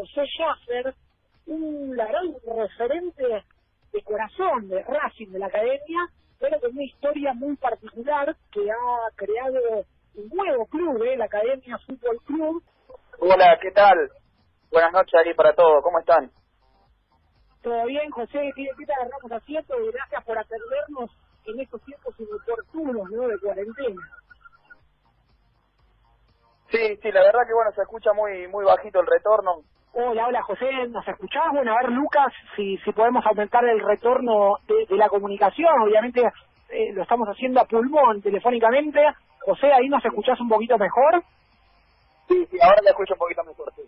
José Schaffer, un, la referente de corazón de Racing, de la academia, pero con una historia muy particular que ha creado un nuevo club, ¿eh? la Academia Fútbol Club. Hola, ¿qué tal? Buenas noches ahí para todos, ¿cómo están? Todo bien, José, ¿qué, qué te agarramos haciendo? Y gracias por atendernos en estos tiempos inoportunos, ¿no?, de cuarentena. Sí, sí, la verdad que bueno, se escucha muy muy bajito el retorno. Hola, hola José, ¿nos escuchás? Bueno, a ver Lucas, si, si podemos aumentar el retorno de, la comunicación, obviamente eh, lo estamos haciendo a pulmón telefónicamente. José, ahí nos escuchás un poquito mejor. Sí, sí, ahora te escucho un poquito mejor, sí.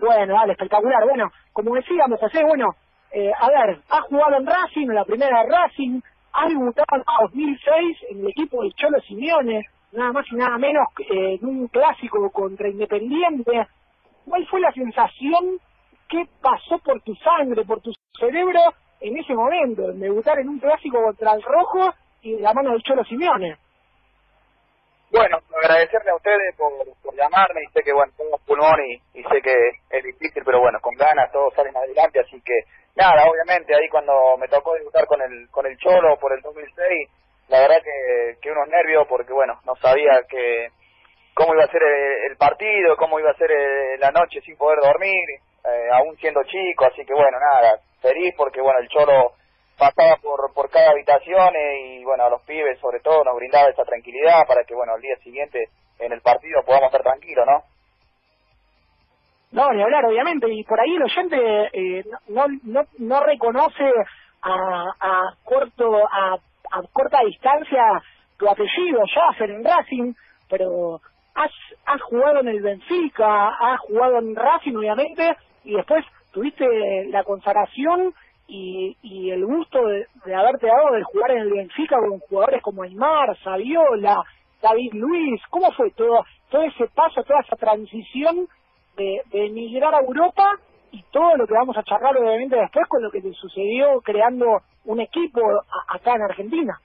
Bueno, dale, espectacular. Bueno, como decíamos, José, bueno, eh, a ver, ha jugado en Racing, en la primera Racing, ha debutado en 2006 en el equipo de Cholo Simeone, nada más y nada menos eh, en un clásico contra Independiente. ¿Cuál fue la sensación que pasó por tu sangre, por tu cerebro en ese momento, en debutar en un clásico contra el Rojo y la mano del Cholo Simeone? Bueno, agradecerle a ustedes por, llamarme y sé que, bueno, tengo pulmón y, y, sé que es difícil, pero bueno, con ganas todos salen adelante, así que nada, obviamente ahí cuando me tocó debutar con el, con el Cholo por el 2006, la verdad que, que unos nervios porque, bueno, no sabía que cómo iba a ser el, partido, cómo iba a ser eh, la noche sin poder dormir, eh, aún siendo chico, así que bueno, nada, feliz porque, bueno, el Cholo pasaba por, por cada habitación eh, y bueno, a los pibes sobre todo nos brindaba esa tranquilidad para que bueno, al día siguiente en el partido podamos estar tranquilos, ¿no? No, ni hablar, obviamente, y por ahí el oyente eh, no, no, no reconoce a, a corto a, a corta distancia tu apellido, Jaffer, en Racing, pero has, has jugado en el Benfica, has jugado en Racing, obviamente, y después tuviste la consagración y, y el gusto de, haberte dado de jugar en el Benfica con jugadores como Aymar, Saviola, David Luis, ¿cómo fue todo, todo ese paso, toda esa transición de, de emigrar a Europa y todo lo que vamos a charlar obviamente después con lo que te sucedió creando un equipo acá en Argentina?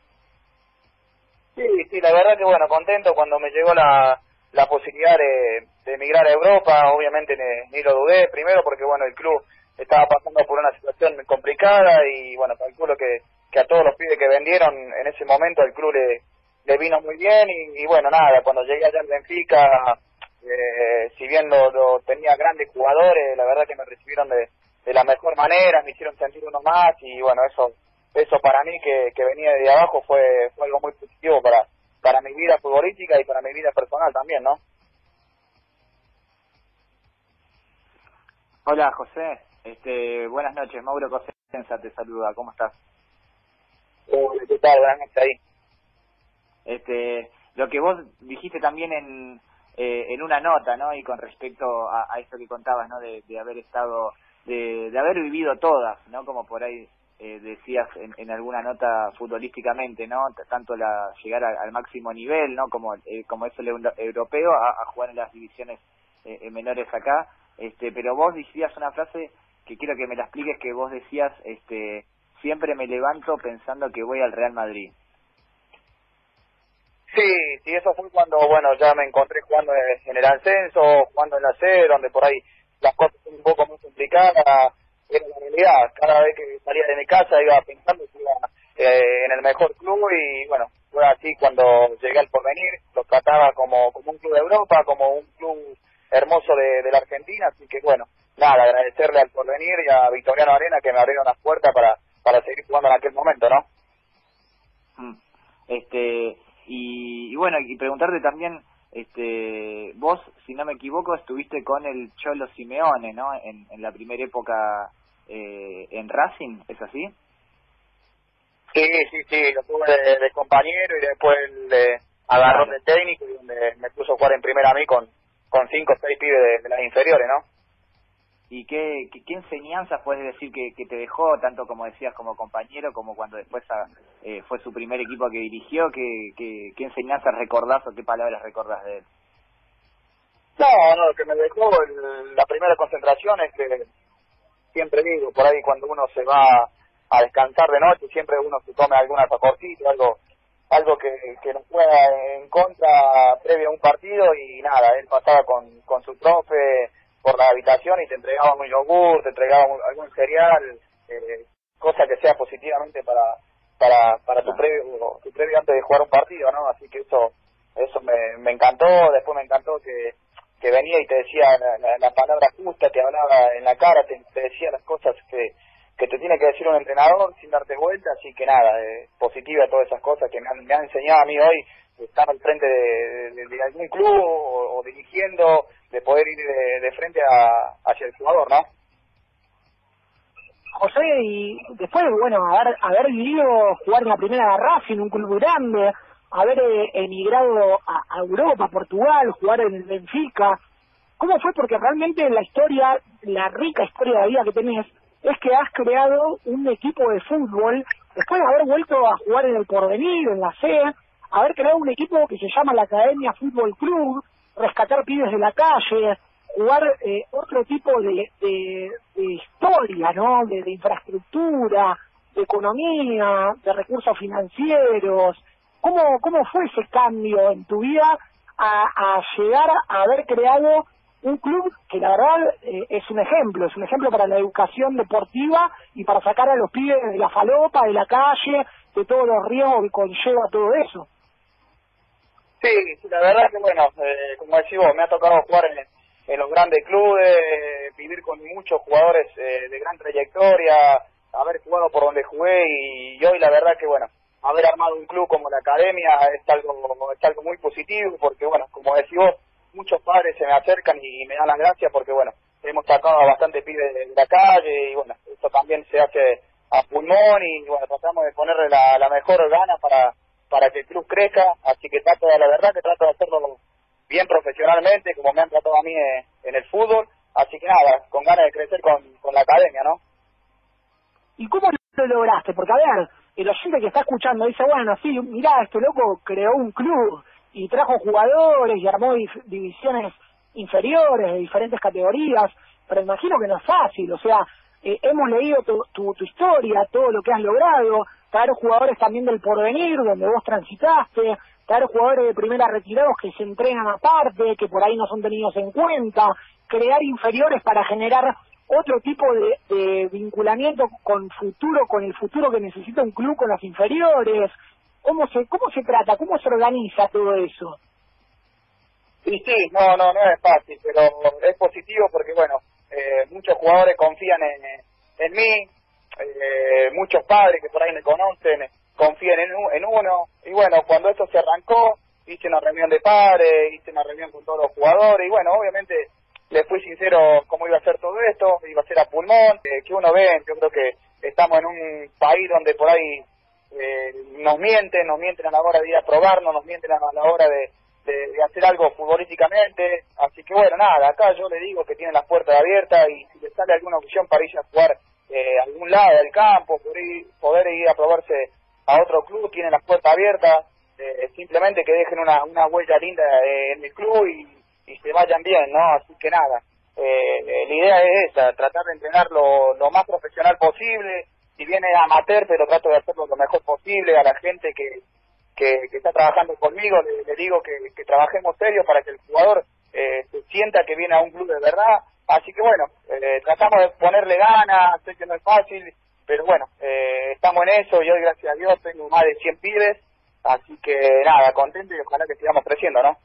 Sí, sí, la verdad que bueno, contento cuando me llegó la, la posibilidad de, de emigrar a Europa, obviamente ni, ni lo dudé, primero porque bueno, el club estaba pasando por una situación complicada y bueno, calculo que, que a todos los pibes que vendieron en ese momento el club le, le vino muy bien y, bueno, nada, cuando llegué allá en Benfica, eh, si bien lo, tenía grandes jugadores, la verdad que me recibieron de, de la mejor manera, me hicieron sentir uno más y bueno, eso eso para mí que, que venía de abajo fue, fue algo muy positivo para, para mi vida futbolística y para mi vida personal también, ¿no? Hola José, este, buenas noches, Mauro Cosenza te saluda, ¿cómo estás? Hola, ¿qué tal? Buenas noches ahí. Este, lo que vos dijiste también en, eh, en una nota, ¿no? Y con respecto a, a esto que contabas, ¿no? De, de haber estado, de, de haber vivido todas, ¿no? Como por ahí eh, decías en, en, alguna nota futbolísticamente, ¿no? Tanto la llegar al máximo nivel, ¿no? Como eh, como es el europeo a, a, jugar en las divisiones eh, menores acá, este, pero vos decías una frase que quiero que me la expliques que vos decías, este, siempre me levanto pensando que voy al Real Madrid. Sí, sí, eso fue cuando, bueno, ya me encontré jugando en el ascenso, jugando en la C, donde por ahí las cosas son un poco muy complicadas, era la realidad, cada vez que salía de mi casa iba pensando que iba eh, en el mejor club y bueno, fue así cuando llegué al porvenir, lo trataba como, como un club de Europa, como un club hermoso de, de la Argentina, así que bueno, nada, agradecerle al porvenir y a Victoriano Arena que me abrieron las puertas para, para seguir jugando en aquel momento, ¿no? Mm. Este, y, y bueno, y preguntarte también, este, vos, si no me equivoco, estuviste con el Cholo Simeone, ¿no? En, en la primera época eh, en Racing, ¿es así? Sí, sí, sí, lo tuve de, compañero y después le agarró de técnico y donde me puso a jugar en primera a mí con, con cinco o seis pibes de las inferiores, ¿no? ¿Y qué, qué, enseñanzas puedes decir que, que, te dejó, tanto como decías como compañero, como cuando después ah, eh, fue su primer equipo que dirigió? ¿Qué, qué, qué enseñanzas recordás o qué palabras recordás de él? No, no, lo que me dejó la primera concentración es que siempre digo, por ahí cuando uno se va a descansar de noche, siempre uno se come alguna tacorcito, algo algo que, que nos juega en contra previo a un partido y nada, él pasaba con, con su profe por la habitación y te entregaban un yogur, te entregaban algún cereal, eh, cosa que sea positivamente para para para tu previo tu previo antes de jugar un partido, ¿no? Así que eso eso me, me encantó, después me encantó que que venía y te decía la, palabra justa, te hablaba en la cara, te, decía las cosas que, que te tiene que decir un entrenador sin darte vuelta, así que nada, eh, positiva todas esas cosas que me han, me han enseñado a mí hoy, estar al frente de, algún club o, dirigiendo, de poder ir de, frente a, hacia el jugador, ¿no? José, y después, bueno, haber, haber vivido jugar en la primera de en un club grande, haber eh, emigrado a, Europa, Portugal, jugar en el Benfica. ¿Cómo fue? Porque realmente la historia, la rica historia de vida que tenés, es que has creado un equipo de fútbol, después de haber vuelto a jugar en el Porvenir, en la C, haber creado un equipo que se llama la Academia Fútbol Club, rescatar pibes de la calle, jugar eh, otro tipo de, de, historia, ¿no? de infraestructura, de economía, de recursos financieros, ¿Cómo, cómo fue ese cambio en tu vida a, llegar a haber creado un club que la verdad eh, es un ejemplo, es un ejemplo para la educación deportiva y para sacar a los pibes de la falopa, de la calle, de todos los riesgos que conlleva todo eso. Sí, la verdad que bueno, eh, como decís vos, me ha tocado jugar en, los grandes clubes, vivir con muchos jugadores eh, de gran trayectoria, haber jugado por donde jugué y hoy la verdad que bueno, haber armado un club como la academia es algo, es algo muy positivo porque, bueno, como decís vos, muchos padres se me acercan y me dan las gracias porque, bueno, hemos sacado a bastante pibes de la calle y, bueno, esto también se hace a pulmón y, bueno, tratamos de ponerle la mejor gana para, para que el club crezca, así que trato de, la verdad que trato de hacerlo bien profesionalmente, como me han tratado a mí en, el fútbol, así que nada, con ganas de crecer con, la academia, ¿no? ¿Y cómo lo lograste? Porque, a ver, el oyente que está escuchando dice, bueno, sí, mirá, este loco creó un club y trajo jugadores y armó divisiones inferiores de diferentes categorías, pero imagino que no es fácil, o sea, eh, hemos leído tu, tu, historia, todo lo que has logrado, traer jugadores también del porvenir, donde vos transitaste, traer jugadores de primera retirados que se entrenan aparte, que por ahí no son tenidos en cuenta, crear inferiores para generar otro tipo de, vinculamiento con futuro, con el futuro que necesita un club con las inferiores. ¿Cómo se, cómo se trata? ¿Cómo se organiza todo eso? Sí, sí, no, no, no es fácil, pero es positivo porque, bueno, eh, muchos jugadores confían en, en mí, eh, muchos padres que por ahí me conocen confían en, uno, y bueno, cuando esto se arrancó, hice una reunión de padres, hice una reunión con todos los jugadores, y bueno, obviamente le fui sincero cómo iba a ser todo esto, iba a ser a pulmón, eh, que uno ve, yo creo que estamos en un país donde por ahí eh, nos mienten, nos mienten a la hora de ir a probarnos, nos mienten a la hora de, de, hacer algo futbolísticamente, así que bueno, nada, acá yo le digo que tienen las puertas abiertas y si le sale alguna opción para ir a jugar eh, algún lado del campo, poder ir, a probarse a otro club, tienen las puertas abiertas, eh, simplemente que dejen una, una huella linda en el club y y se vayan bien, ¿no? Así que nada, eh, la idea es esa, tratar de entrenar lo, más profesional posible, si viene amateur, pero trato de hacerlo lo mejor posible a la gente que, que, está trabajando conmigo, le, digo que, que, trabajemos serio para que el jugador eh, se sienta que viene a un club de verdad, así que bueno, eh, tratamos de ponerle ganas, sé que no es fácil, pero bueno, eh, estamos en eso y hoy gracias a Dios tengo más de 100 pibes, así que nada, contento y ojalá que sigamos creciendo, ¿no?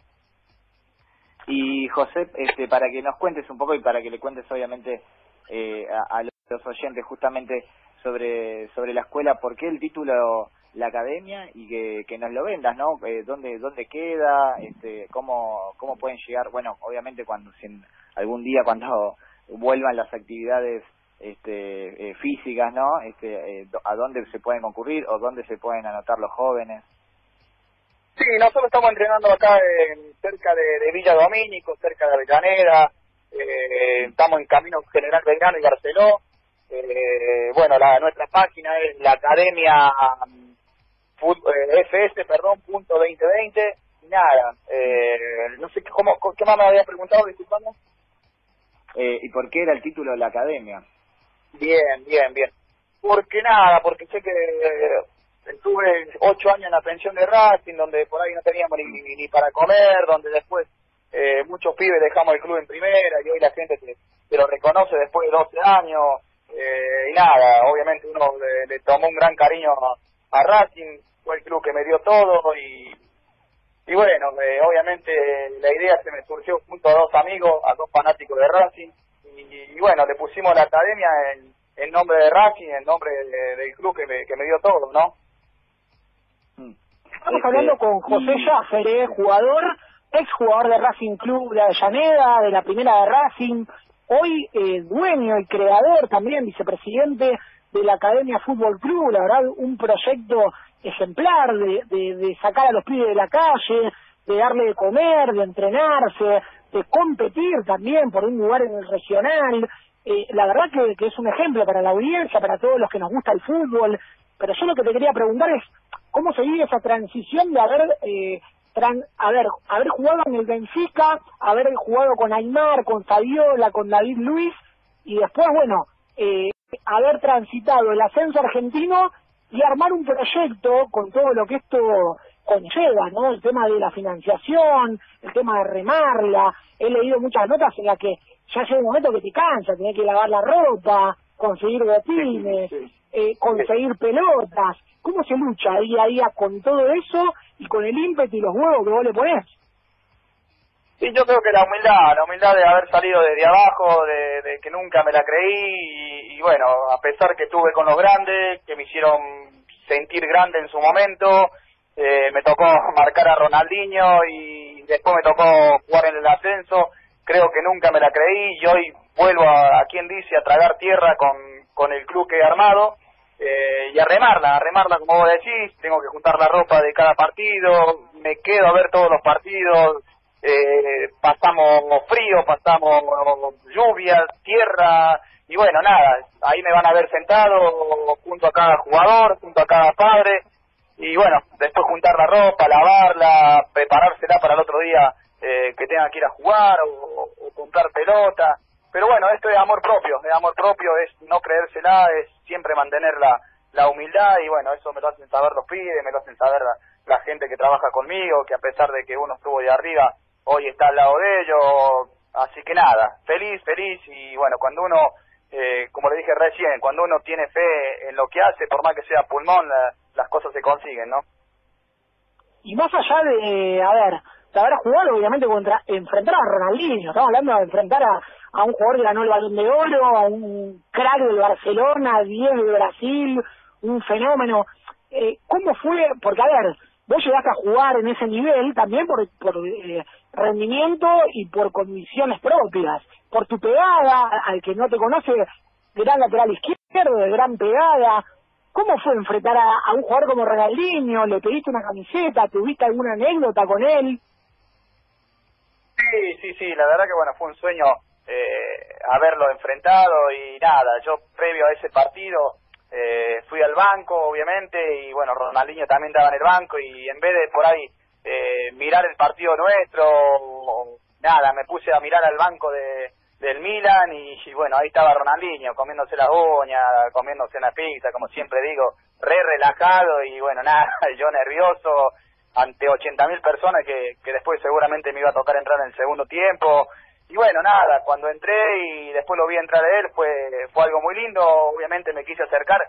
Y José, este, para que nos cuentes un poco y para que le cuentes obviamente eh, a, los oyentes justamente sobre sobre la escuela, ¿por qué el título la academia y que, que nos lo vendas, ¿no? Eh, ¿Dónde dónde queda? Este, cómo cómo pueden llegar? Bueno, obviamente cuando si algún día cuando vuelvan las actividades este, eh, físicas, ¿no? Este, eh, a dónde se pueden concurrir o dónde se pueden anotar los jóvenes. Sí, nosotros estamos entrenando acá en, cerca de, Villa Domínico, cerca de Avellaneda, eh, estamos en Camino General Belgrano y Barceló. Eh, bueno, la, nuestra página es la Academia eh, FS, perdón, punto 2020. Y nada, no sé cómo, qué más me había preguntado, disculpando. Eh, ¿Y por qué era el título de la Academia? Bien, bien, bien. Porque nada, porque sé que estuve ocho años en la pensión de Racing, donde por ahí no teníamos ni, ni, para comer, donde después eh, muchos pibes dejamos el club en primera y hoy la gente se lo reconoce después de 12 años, eh, y nada, obviamente uno le, tomó un gran cariño a, Racing, fue el club que me dio todo y, y bueno, eh, obviamente la idea se me surgió junto a dos amigos, a dos fanáticos de Racing, y, bueno, le pusimos la academia en, en nombre de Racing, en nombre del club que me, que me dio todo, ¿no? Estamos hablando con José Jaffer, jugador, ex jugador de Racing Club de Avellaneda, de la primera de Racing, hoy eh, dueño y creador también, vicepresidente de la Academia Fútbol Club, la verdad, un proyecto ejemplar de, de, sacar a los pibes de la calle, de darle de comer, de entrenarse, de competir también por un lugar en el regional. Eh, la verdad que, es un ejemplo para la audiencia, para todos los que nos gusta el fútbol. Pero yo lo que te quería preguntar es, ¿cómo seguir esa transición de haber eh, haber, haber jugado en el Benfica, haber jugado con Aymar, con Fabiola, con David Luis, y después, bueno, eh, haber transitado el ascenso argentino y armar un proyecto con todo lo que esto conlleva, ¿no? El tema de la financiación, el tema de remarla. He leído muchas notas en las que ya llega un momento que te cansa, tenés que lavar la ropa, conseguir botines, eh, conseguir pelotas. ¿Cómo se lucha día a día con todo eso y con el ímpetu y los huevos que vos le ponés? Sí, yo creo que la humildad, la humildad de haber salido desde abajo, de, que nunca me la creí y, bueno, a pesar que estuve con los grandes, que me hicieron sentir grande en su momento, eh, me tocó marcar a Ronaldinho y después me tocó jugar en el ascenso, creo que nunca me la creí y hoy vuelvo a, a quien dice a tragar tierra con, con el club que he armado eh, y a remarla, a remarla como vos decís, tengo que juntar la ropa de cada partido, me quedo a ver todos los partidos, eh, pasamos frío, pasamos lluvia, tierra, y bueno, nada, ahí me van a ver sentado junto a cada jugador, junto a cada padre, y bueno, después juntar la ropa, lavarla, preparársela para el otro día eh, que tenga que ir a jugar o, o comprar pelota, pero bueno, esto es amor propio, es amor propio, es no creérsela, es siempre mantener la, la humildad y bueno, eso me lo hacen saber los pibes, me lo hacen saber la, gente que trabaja conmigo, que a pesar de que uno estuvo de arriba, hoy está al lado de ellos, así que nada, feliz, feliz y bueno, cuando uno, eh, como le dije recién, cuando uno tiene fe en lo que hace, por más que sea pulmón, las cosas se consiguen, ¿no? Y más allá de, a ver, de haber jugado obviamente contra, enfrentar a Ronaldinho, estamos hablando de enfrentar a a un jugador que ganó el balón de oro, a un crack del Barcelona, 10 de Brasil, un fenómeno. Eh, ¿Cómo fue? Porque, a ver, vos llegaste a jugar en ese nivel también por, eh, rendimiento y por condiciones propias, por tu pegada, al que no te conoce, gran lateral izquierdo, de gran pegada. ¿Cómo fue enfrentar a, a un jugador como Ronaldinho? ¿Le pediste una camiseta? ¿Tuviste alguna anécdota con él? Sí, sí, sí, la verdad que bueno, fue un sueño eh, haberlo enfrentado y nada, yo previo a ese partido eh, fui al banco obviamente y bueno, Ronaldinho también estaba en el banco y en vez de por ahí eh, mirar el partido nuestro, nada, me puse a mirar al banco de del Milan y, bueno, ahí estaba Ronaldinho comiéndose las uñas, comiéndose una pizza, como siempre digo, re relajado y bueno, nada, yo nervioso ante 80.000 personas que, que después seguramente me iba a tocar entrar en el segundo tiempo y bueno, nada, cuando entré y después lo vi entrar a él fue, fue algo muy lindo, obviamente me quise acercar,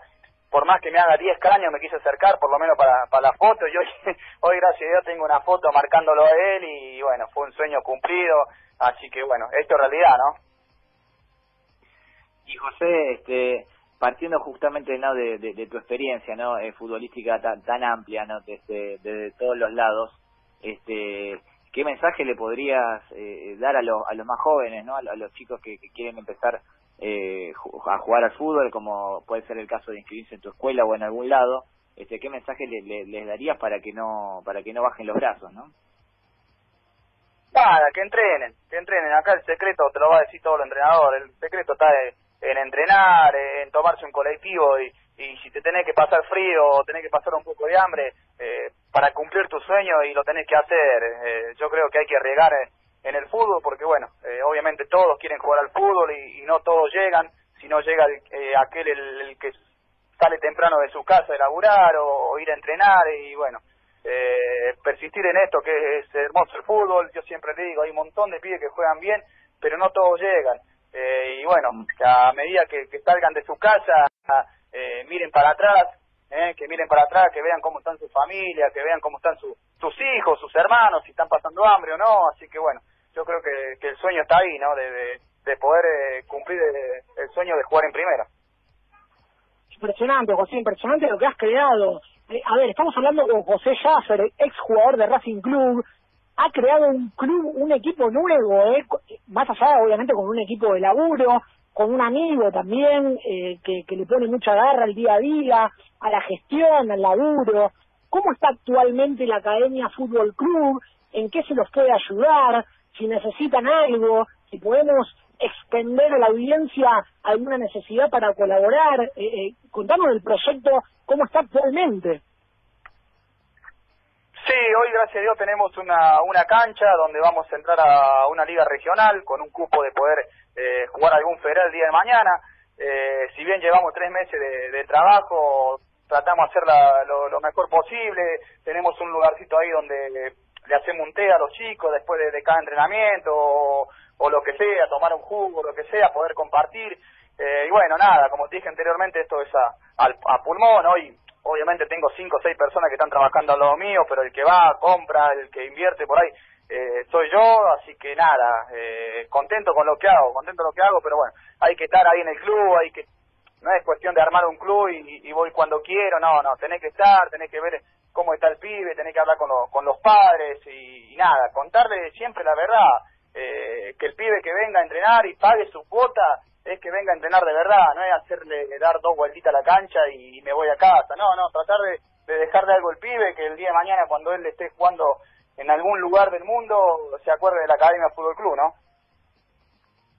por más que me haga 10 caños me quise acercar, por lo menos para, para la foto, y hoy, hoy gracias a Dios tengo una foto marcándolo a él y bueno, fue un sueño cumplido, así que bueno, esto es realidad, ¿no? Y José, este, partiendo justamente ¿no? de, de, tu experiencia no eh, futbolística tan, tan amplia no desde, desde todos los lados este ¿qué mensaje le podrías eh, dar a, los a los más jóvenes, ¿no? a, los chicos que, quieren empezar eh, a jugar al fútbol, como puede ser el caso de inscribirse en tu escuela o en algún lado? Este, ¿Qué mensaje le, les darías para que no para que no bajen los brazos, no? Nada, que entrenen, que entrenen. Acá el secreto te lo va a decir todo el entrenador. El secreto está en entrenar, en tomarse un colectivo y, y si te tenés que pasar frío o tenés que pasar un poco de hambre eh, para cumplir tu sueño y lo tenés que hacer. Eh, yo creo que hay que arriesgar en el fútbol porque, bueno, eh, obviamente todos quieren jugar al fútbol y, no todos llegan, si no llega aquel el, que sale temprano de su casa a laburar o, ir a entrenar y, bueno, persistir en esto que es hermoso el fútbol. Yo siempre le digo, hay un montón de pibes que juegan bien, pero no todos llegan. y y bueno, que a medida que, salgan de su casa, eh, miren para atrás, eh, que miren para atrás, que vean cómo están sus familias, que vean cómo están sus hijos, sus hermanos, si están pasando hambre o no, así que bueno, yo creo que, que el sueño está ahí, ¿no? De, de, poder eh, cumplir el, sueño de jugar en primera. Impresionante, José, impresionante lo que has creado. Eh, a ver, estamos hablando con José Schaffer, ex jugador de Racing Club, ha creado un club, un equipo nuevo, ¿eh? más allá obviamente con un equipo de laburo, con un amigo también eh, que, le pone mucha garra al día a día, a la gestión, al laburo. ¿Cómo está actualmente la Academia Fútbol Club? ¿En qué se los puede ayudar? Si necesitan algo, si podemos extender a la audiencia alguna necesidad para colaborar. Eh, eh, contanos el proyecto, cómo está actualmente. Sí, hoy gracias a Dios tenemos una, una cancha donde vamos a entrar a una liga regional con un cupo de poder eh, jugar algún federal el día de mañana. Eh, si bien llevamos tres meses de, trabajo, tratamos de hacer lo, mejor posible. Tenemos un lugarcito ahí donde le, hacemos un té a los chicos después de, cada entrenamiento o, lo que sea, tomar un jugo, lo que sea, poder compartir. Eh, y bueno, nada, como te dije anteriormente, esto es a, a pulmón. Hoy obviamente tengo cinco o seis personas que están trabajando al lado mío, pero el que va, compra, el que invierte por ahí, eh, soy yo, así que nada, eh, contento con lo que hago, contento con lo que hago, pero bueno, hay que estar ahí en el club, hay que, no es cuestión de armar un club y, voy cuando quiero, no, no, tenés que estar, tenés que ver cómo está el pibe, tenés que hablar con, con los padres y, nada, contarle siempre la verdad, eh, que el pibe que venga a entrenar y pague su cuota, es que venga a entrenar de verdad, no es hacerle dar dos vueltitas a la cancha y, me voy a casa, no, no, tratar de, de dejarle algo el pibe que el día de mañana cuando él esté jugando en algún lugar del mundo se acuerde de la Academia Fútbol Club, ¿no?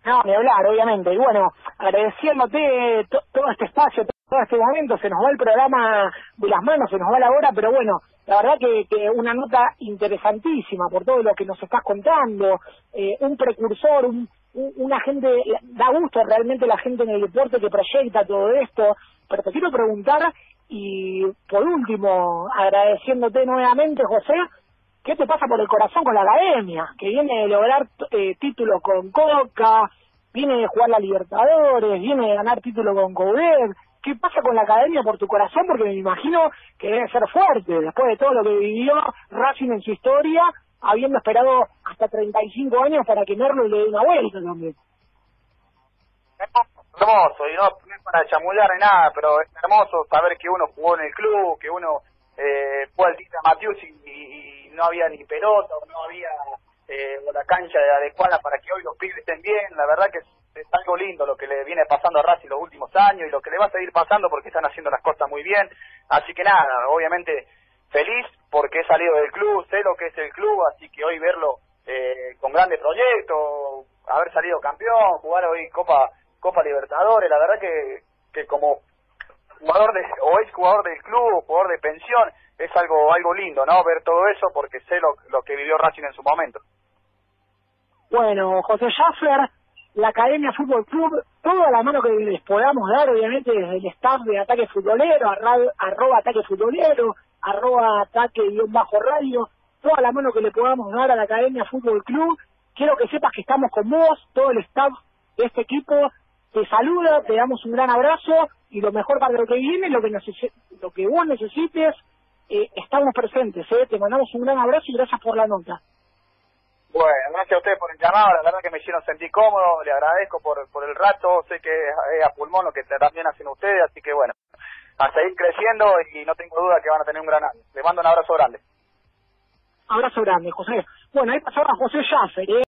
No, ni hablar, obviamente. Y bueno, agradeciéndote todo este espacio, todo este momento, se nos va el programa de las manos, se nos va la hora, pero bueno, la verdad que, que una nota interesantísima por todo lo que nos estás contando, eh, un precursor, un, una gente, da gusto realmente la gente en el deporte que proyecta todo esto, pero te quiero preguntar, y por último, agradeciéndote nuevamente, José, ¿qué te pasa por el corazón con la academia? Que viene de lograr eh, títulos con Coca, viene de jugar la Libertadores, viene de ganar títulos con Coudet. ¿Qué pasa con la academia por tu corazón? Porque me imagino que debe ser fuerte después de todo lo que vivió Racing en su historia habiendo esperado hasta 35 años para que Merlo le dé una vuelta también. Hermoso, y no, es para chamular ni nada, pero es hermoso saber que uno jugó en el club, que uno eh, fue al Tita Matius y, no había ni pelota, o no había eh, la cancha adecuada para que hoy los pibes estén bien. La verdad que es, algo lindo lo que le viene pasando a Racing los últimos años y lo que le va a seguir pasando porque están haciendo las cosas muy bien. Así que nada, obviamente feliz porque he salido del club, sé lo que es el club, así que hoy verlo eh, con grandes proyectos, haber salido campeón, jugar hoy Copa Copa Libertadores, la verdad que, que como jugador de, o ex jugador del club, jugador de pensión, es algo algo lindo, ¿no? Ver todo eso porque sé lo, que vivió Racing en su momento. Bueno, José Schaffler, la Academia Fútbol Club, toda la mano que les podamos dar, obviamente, desde el staff de Ataque Futbolero, arroba Ataque Futbolero, arroba ataque-radio, toda la mano que le podamos dar a la Academia Fútbol Club. Quiero que sepas que estamos con vos, todo el staff de este equipo te saluda, te damos un gran abrazo y lo mejor para lo que viene, lo que, lo que vos necesites, eh, estamos presentes, ¿eh? te mandamos un gran abrazo y gracias por la nota. Bueno, gracias a ustedes por el llamado, la verdad que me hicieron sentir cómodo, le agradezco por, por el rato, sé que es a pulmón lo que también hacen ustedes, así que bueno, a seguir creciendo y no tengo duda que van a tener un gran año. Les mando un abrazo grande. Abrazo grande, José. Bueno, ahí pasaba José Schaffer.